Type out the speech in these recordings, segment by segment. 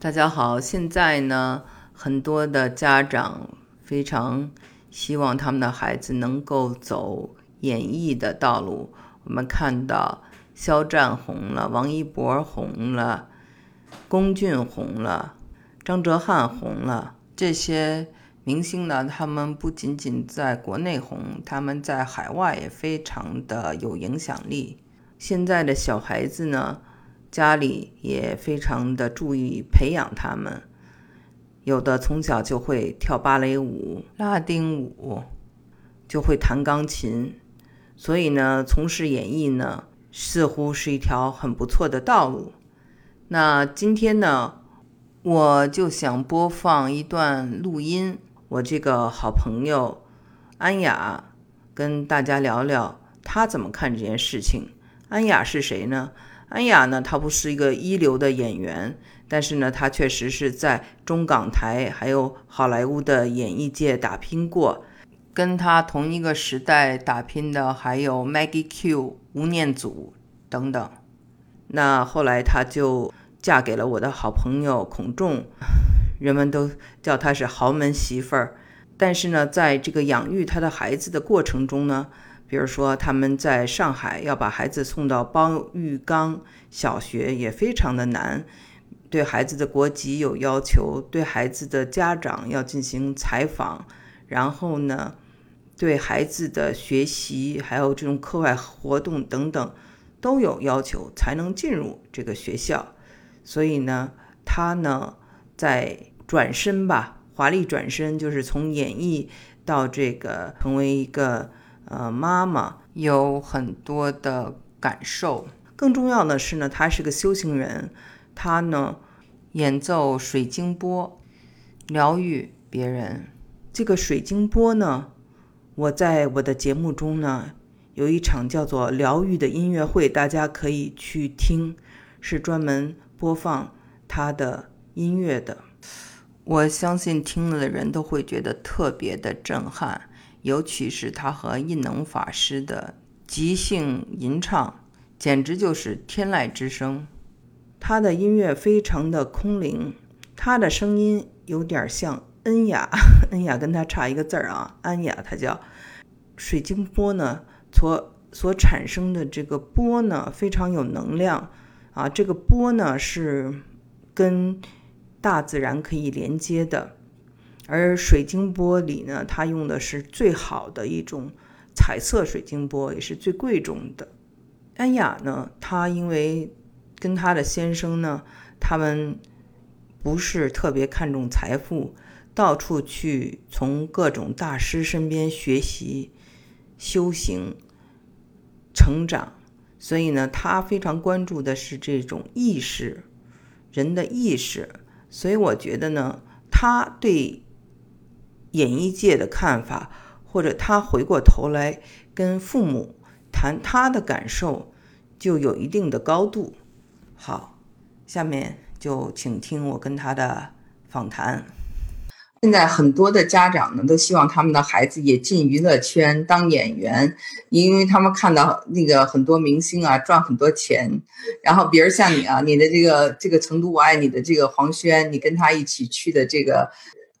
大家好，现在呢，很多的家长非常希望他们的孩子能够走演艺的道路。我们看到肖战红了，王一博红了，龚俊红了，张哲瀚红了，这些明星呢，他们不仅仅在国内红，他们在海外也非常的有影响力。现在的小孩子呢？家里也非常的注意培养他们，有的从小就会跳芭蕾舞、拉丁舞，就会弹钢琴，所以呢，从事演艺呢，似乎是一条很不错的道路。那今天呢，我就想播放一段录音，我这个好朋友安雅跟大家聊聊她怎么看这件事情。安雅是谁呢？安雅呢，她不是一个一流的演员，但是呢，她确实是在中港台还有好莱坞的演艺界打拼过。跟她同一个时代打拼的还有 Maggie Q、吴念祖等等。那后来她就嫁给了我的好朋友孔仲，人们都叫她是豪门媳妇儿。但是呢，在这个养育她的孩子的过程中呢，比如说，他们在上海要把孩子送到包玉刚小学也非常的难，对孩子的国籍有要求，对孩子的家长要进行采访，然后呢，对孩子的学习还有这种课外活动等等都有要求，才能进入这个学校。所以呢，他呢在转身吧，华丽转身，就是从演艺到这个成为一个。呃，妈妈有很多的感受。更重要的是呢，他是个修行人，他呢演奏水晶波，疗愈别人。这个水晶波呢，我在我的节目中呢有一场叫做“疗愈”的音乐会，大家可以去听，是专门播放他的音乐的。我相信听了的人都会觉得特别的震撼。尤其是他和印能法师的即兴吟唱，简直就是天籁之声。他的音乐非常的空灵，他的声音有点像恩雅，恩雅跟他差一个字儿啊，安雅。他叫水晶波呢，所所产生的这个波呢，非常有能量啊。这个波呢，是跟大自然可以连接的。而水晶玻璃呢，它用的是最好的一种彩色水晶玻，也是最贵重的。安雅呢，她因为跟她的先生呢，他们不是特别看重财富，到处去从各种大师身边学习、修行、成长，所以呢，她非常关注的是这种意识，人的意识。所以我觉得呢，她对。演艺界的看法，或者他回过头来跟父母谈他的感受，就有一定的高度。好，下面就请听我跟他的访谈。现在很多的家长呢，都希望他们的孩子也进娱乐圈当演员，因为他们看到那个很多明星啊赚很多钱。然后，比如像你啊，你的这个这个成都我爱你的这个黄轩，你跟他一起去的这个。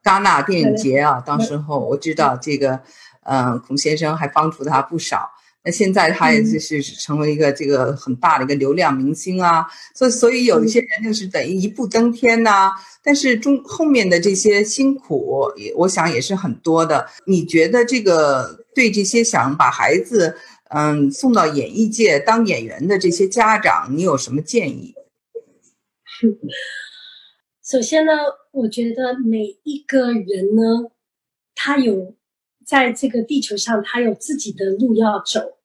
戛纳电影节啊，当时候我知道这个，嗯，孔先生还帮助他不少。那现在他也就是成为一个这个很大的一个流量明星啊，所以所以有一些人就是等于一步登天呐。但是中后面的这些辛苦，我想也是很多的。你觉得这个对这些想把孩子嗯送到演艺界当演员的这些家长，你有什么建议？首先呢，我觉得每一个人呢，他有在这个地球上，他有自己的路要走。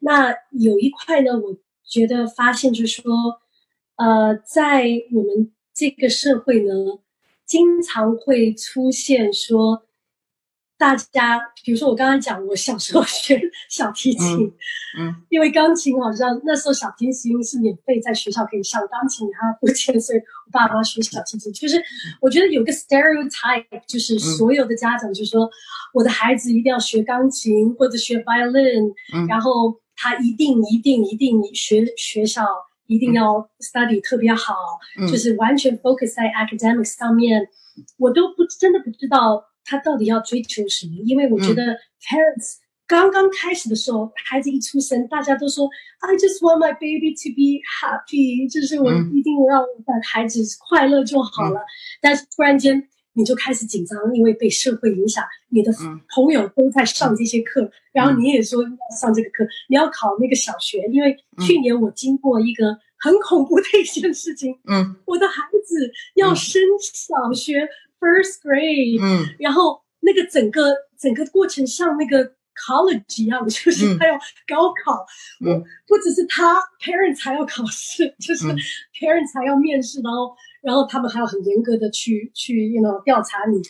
那有一块呢，我觉得发现就是说，呃，在我们这个社会呢，经常会出现说。大家，比如说我刚刚讲，我小时候 学小提琴，嗯，因为钢琴好像那时候小提琴是免费在学校可以上，钢琴他付钱，所以我爸妈学小提琴。就是我觉得有个 stereotype，就是所有的家长就说，我的孩子一定要学钢琴或者学 violin，然后他一定一定一定学学校一定要 study 特别好，就是完全 focus 在 academics 上面，我都不真的不知道他到底要追求什么，因为我觉得 parents 刚刚开始的时候，孩子一出生，大家都说 I just want my baby to be happy，就是我一定要让孩子快乐就好了，但是突然间。你就开始紧张，因为被社会影响，你的朋友都在上这些课，然后你也说要上这个课，你要考那个小学。因为去年我经过一个很恐怖的一件事情，嗯，我的孩子要升小学 first grade，嗯，然后那个整个整个过程像那个 college 一样，就是他要高考，我不只是他 parents 还要考试，就是 parents 还要面试，然后。然后他们还要很严格的去去，you know 调查你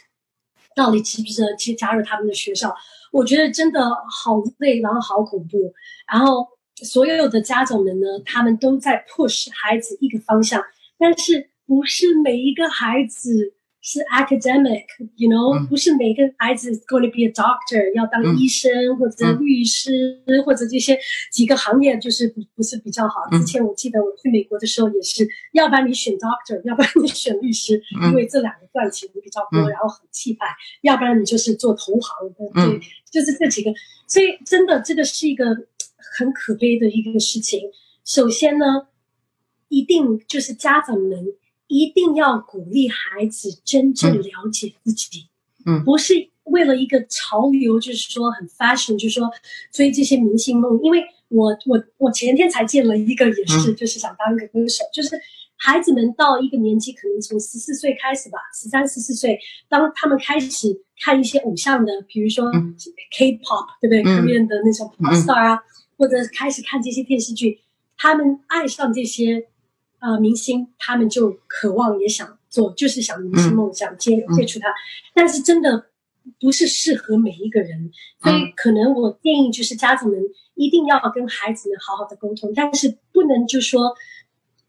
到底值不值得去加入他们的学校。我觉得真的好累，然后好恐怖。然后所有的家长们呢，他们都在 push 孩子一个方向，但是不是每一个孩子。是 academic，you know，不是每个孩子 going to be a doctor，要当医生或者律师或者这些几个行业就是不不是比较好。之前我记得我去美国的时候也是，要不然你选 doctor，要不然你选律师，因为这两个赚钱比较多，然后很气派；要不然你就是做投行的，对，就是这几个。所以真的这个是一个很可悲的一个事情。首先呢，一定就是家长们。一定要鼓励孩子真正了解自己，嗯，不是为了一个潮流，就是说很 fashion，就是说追这些明星梦。因为我我我前天才见了一个，也是就是想当一个歌手，就是孩子们到一个年纪，可能从十四岁开始吧，十三十四岁，当他们开始看一些偶像的，比如说 K-pop，对不对？Korean 的那种 pop star 啊，或者开始看这些电视剧，他们爱上这些。呃，明星他们就渴望也想做，就是想明星梦想接接触他，但是真的不是适合每一个人，所以可能我建议就是家长们一定要跟孩子们好好的沟通，但是不能就说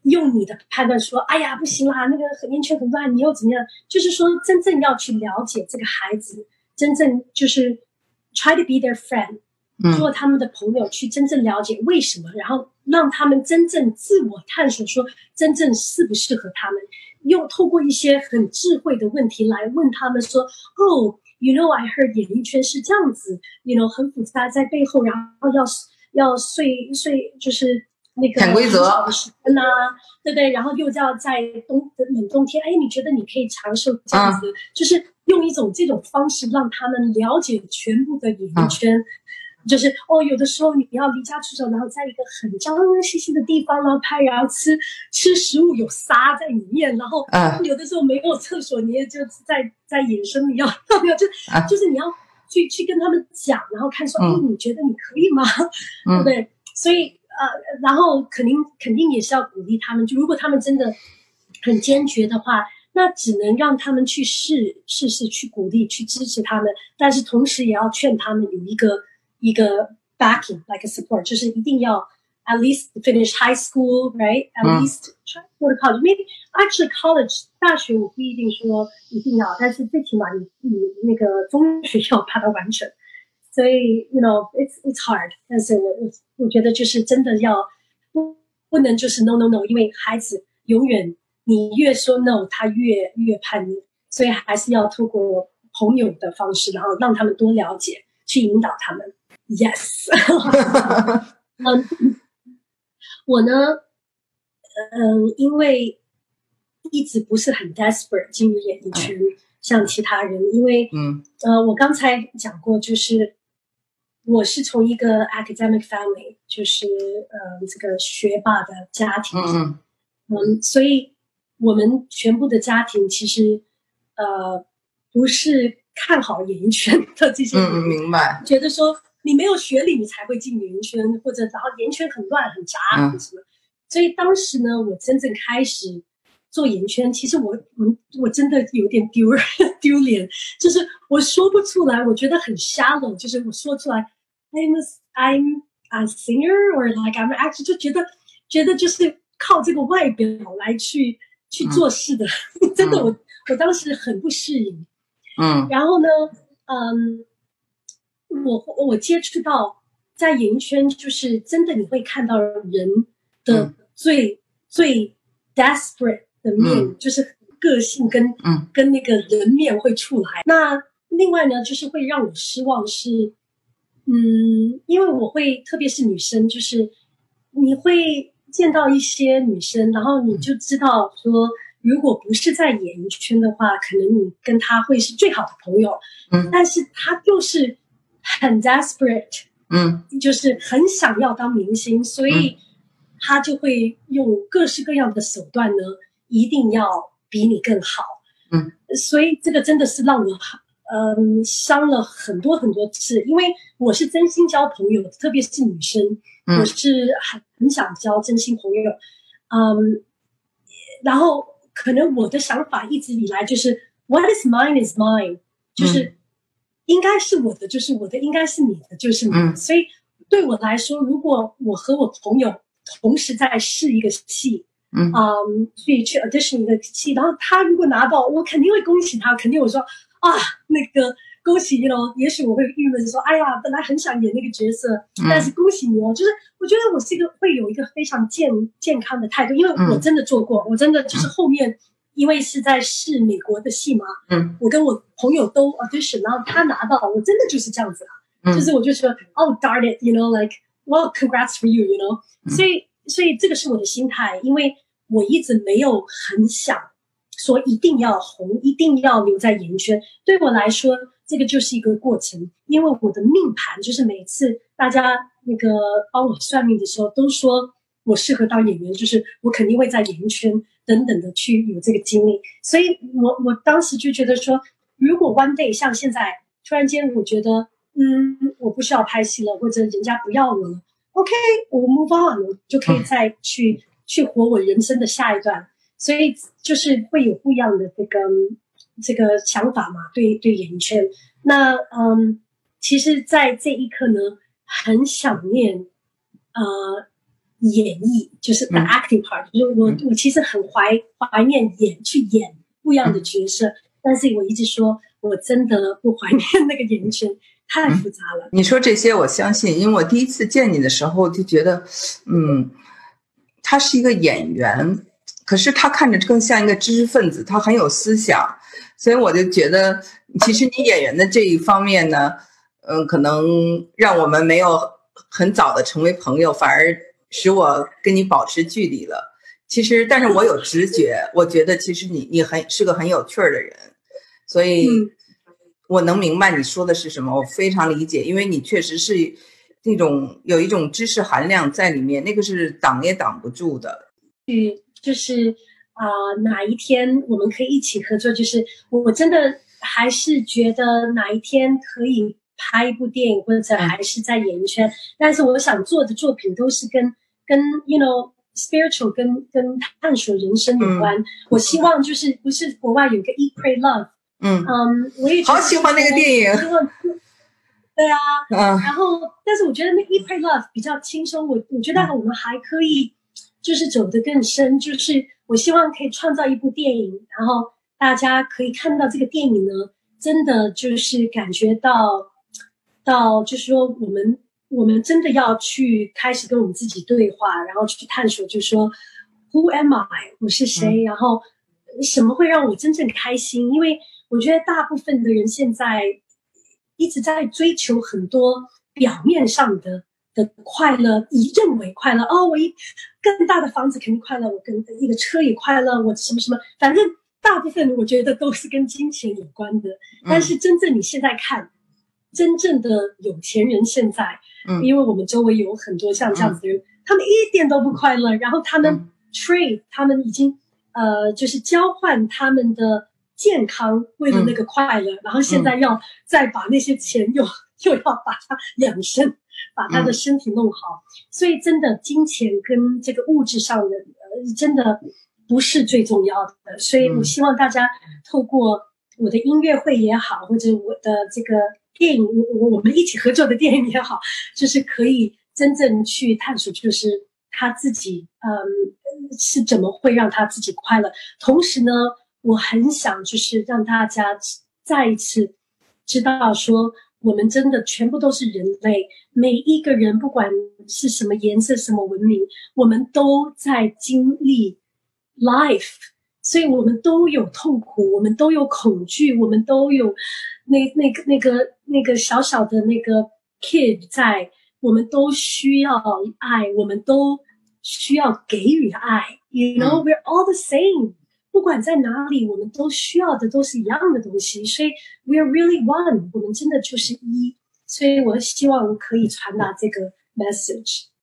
用你的判断说，哎呀不行啦，那个烟圈很乱，你又怎么样？就是说真正要去了解这个孩子，真正就是 try to be their friend。做他们的朋友，去真正了解为什么，然后让他们真正自我探索，说真正适不适合他们。又透过一些很智慧的问题来问他们说：“哦，you know I heard 演艺圈是这样子，you know 很复杂，在背后，然后要要睡睡就是那个潜规则呐，对不对？然后又要在冬冷冬天，哎，你觉得你可以长寿这样子，就是用一种这种方式让他们了解全部的演艺圈。”就是哦，有的时候你要离家出走，然后在一个很脏兮兮的地方，然后拍，然后吃吃食物有沙在里面，然后有的时候没有厕所，你也就在在野生，你要要不要就就是你要去去跟他们讲，然后看说，哎，你觉得你可以吗？对不对？所以呃，然后肯定肯定也是要鼓励他们，就如果他们真的很坚决的话，那只能让他们去试试试，去鼓励去支持他们，但是同时也要劝他们有一个。一个 backing，like a support，就是一定要 at least finish high school，right？at least try go to college。Maybe actually college 大学我不一定说一定要，但是最起码你你那个中学要把它完成。所以 you know it's it's hard，但是我我我觉得就是真的要不不能就是 no no no，因为孩子永远你越说 no，他越越叛逆，所以还是要透过朋友的方式，然后让他们多了解，去引导他们。 Yes，嗯，我呢，嗯，因为一直不是很 desperate 进入演艺圈，像其他人，因为，嗯，呃，我刚才讲过，就是我是从一个 academic family，就是呃这个学霸的家庭，嗯嗯，所以我们全部的家庭其实，呃，不是看好演艺圈的这些人，明白，觉得说。你没有学历，你才会进演艺圈，或者然后演艺圈很乱很杂什么。所以当时呢，我真正开始做演艺圈，其实我我我真的有点丢 丢脸，就是我说不出来，我觉得很 shallow，就是我说出来，I'm I'm a singer or like I'm actor，就觉得觉得就是靠这个外表来去去做事的，真的我我当时很不适应。嗯，然后呢，嗯。我我接触到在演艺圈，就是真的你会看到人的最最 desperate 的面，就是个性跟嗯。跟那个人面会出来。那另外呢，就是会让我失望是，嗯，因为我会特别是女生，就是你会见到一些女生，然后你就知道说，如果不是在演艺圈的话，可能你跟她会是最好的朋友，嗯。但是她就是很 desperate。嗯就是很想要当明星，所以他就会用各式各样的手段呢，一定要比你更好。嗯，所以这个真的是让我嗯伤了很多很多次，因为我是真心交朋友，特别是女生，嗯我是很很想交真心朋友。嗯，然后可能我的想法一直以来就是 What is mine is mine，就是。应该是我的就是我的，应该是你的就是你的。嗯所以对我来说，如果我和我朋友同时在试一个戏，嗯嗯，所以去 audition 一个戏，然后他如果拿到，我肯定会恭喜他，肯定我说啊，那个恭喜你哦。也许我会郁闷说，哎呀，本来很想演那个角色，嗯但是恭喜你哦。就是我觉得我是一个会有一个非常健健康的态度，因为我嗯真的做过，我真的就是后面。因为是在试美国的戏嘛，嗯。我跟我朋友都 audition，然后他拿到，我真的就是这样子啊，嗯。就是我就说，Oh darn it，you know，like well congrats for you，you know，、嗯。所以所以这个是我的心态，因为我一直没有很想说一定要红，一定要留在演艺圈，对我来说，这个就是一个过程，因为我的命盘就是每次大家那个帮我算命的时候都说我适合当演员，就是我肯定会在演艺圈。等等的去有这个经历，所以我我当时就觉得说，如果 one day 像现在突然间，我觉得嗯，我不需要拍戏了，或者人家不要我了，OK，我 move on，我就可以再去、去活我人生的下一段，所以就是会有不一样的这个这个想法嘛，对对演艺圈。那嗯，其实，在这一刻呢，很想念呃。演绎就是 the acting part，、嗯、就是我我其实很怀怀念演去演不一样的角色，嗯、但是我一直说我真的不怀念那个演艺圈，太复杂了。你说这些我相信，因为我第一次见你的时候就觉得，嗯，他是一个演员，可是他看着更像一个知识分子，他很有思想，所以我就觉得，其实你演员的这一方面呢，嗯，可能让我们没有很早的成为朋友，反而。使我跟你保持距离了。其实，但是我有直觉，我觉得其实你你很是个很有趣儿的人，所以我能明白你说的是什么，我非常理解，因为你确实是那种有一种知识含量在里面，那个是挡也挡不住的。嗯，就是啊、呃，哪一天我们可以一起合作？就是我真的还是觉得哪一天可以拍一部电影，或者还是在演艺圈，但是我想做的作品都是跟。跟 you know spiritual 跟跟探索人生有关，嗯、我希望就是不是国外有个 Eat Pray Love，嗯。嗯，我也好喜欢那个电影，对啊，嗯，然后但是我觉得那 Eat Pray Love 比较轻松，我我觉得我们还可以就是走得更深，就是我希望可以创造一部电影，然后大家可以看到这个电影呢，真的就是感觉到到就是说我们。我们真的要去开始跟我们自己对话，然后去探索，就是说，Who am I？我是谁？嗯、然后什么会让我真正开心？因为我觉得大部分的人现在一直在追求很多表面上的的快乐，以认为快乐哦，我一更大的房子肯定快乐，我跟一个车也快乐，我什么什么，反正大部分我觉得都是跟金钱有关的。但是真正你现在看，真正的有钱人现在。嗯，因为我们周围有很多像这样子的人，嗯、他们一点都不快乐，然后他们 trade，、嗯、他们已经呃，就是交换他们的健康为了那个快乐，嗯、然后现在要再把那些钱又、又要把它养生，把他的身体弄好，所以真的金钱跟这个物质上的呃，真的不是最重要的，所以我希望大家透过我的音乐会也好，或者我的这个。电影，我我们一起合作的电影也好，就是可以真正去探索，就是他自己，嗯，是怎么会让他自己快乐。同时呢，我很想就是让大家再一次知道说，我们真的全部都是人类，每一个人不管是什么颜色、什么文明，我们都在经历 life，所以我们都有痛苦，我们都有恐惧，我们都有那那个那个那个小小的那个 kid 在，我们都需要爱，我们都需要给予爱。You know, we're all the same. 不管在哪里，我们都需要的都是一样的东西，所以 we are really one，我们真的就是一，所以我希望可以传达这个 message。